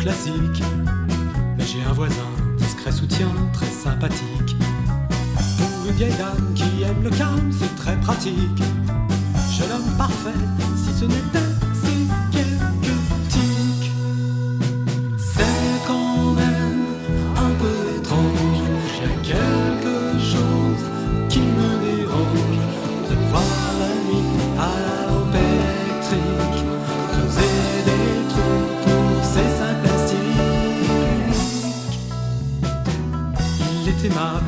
classique. Mais j'ai un voisin, discret soutien, très sympathique. Pour une vieille dame qui aime le calme, c'est très pratique. Jeune homme parfait, si ce n'était quelque chose qui me dérange de voir la nuit à la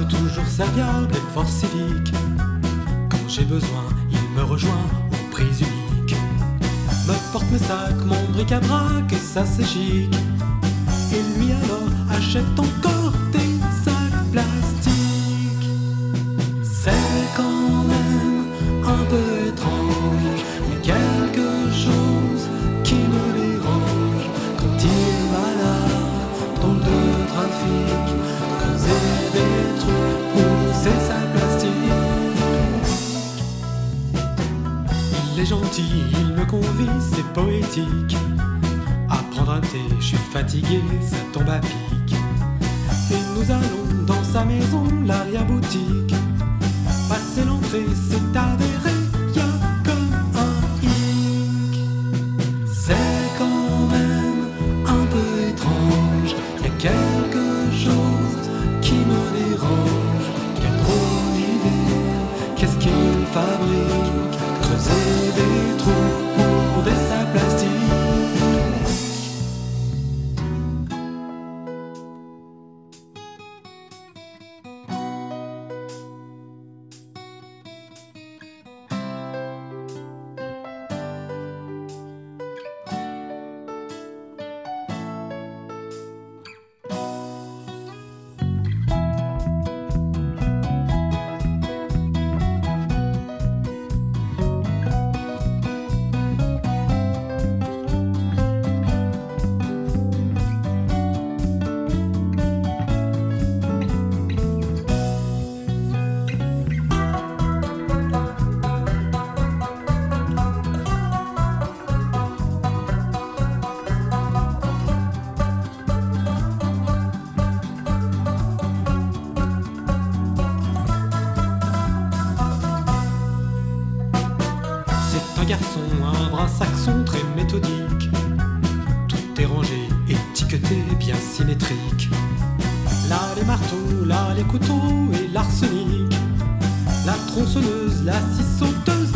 toujours serviable et fort civique. Quand j'ai besoin, il me rejoint aux prises uniques. Me porte mes sacs, mon bric-à-brac et ça c'est chic. Et lui alors achète encore des sacs plastiques. C'est quand même un peu Il est gentil, il me convie, c'est poétique. À prendre un thé, je suis fatigué, ça tombe à pic. Et nous allons dans sa maison, l'arrière-boutique. Passer l'entrée, c'est avéré, un garçon, un bras saxon très méthodique. Tout est rangé, étiqueté, bien symétrique. Là les marteaux, là les couteaux et l'arsenic. La tronçonneuse, la scie sauteuse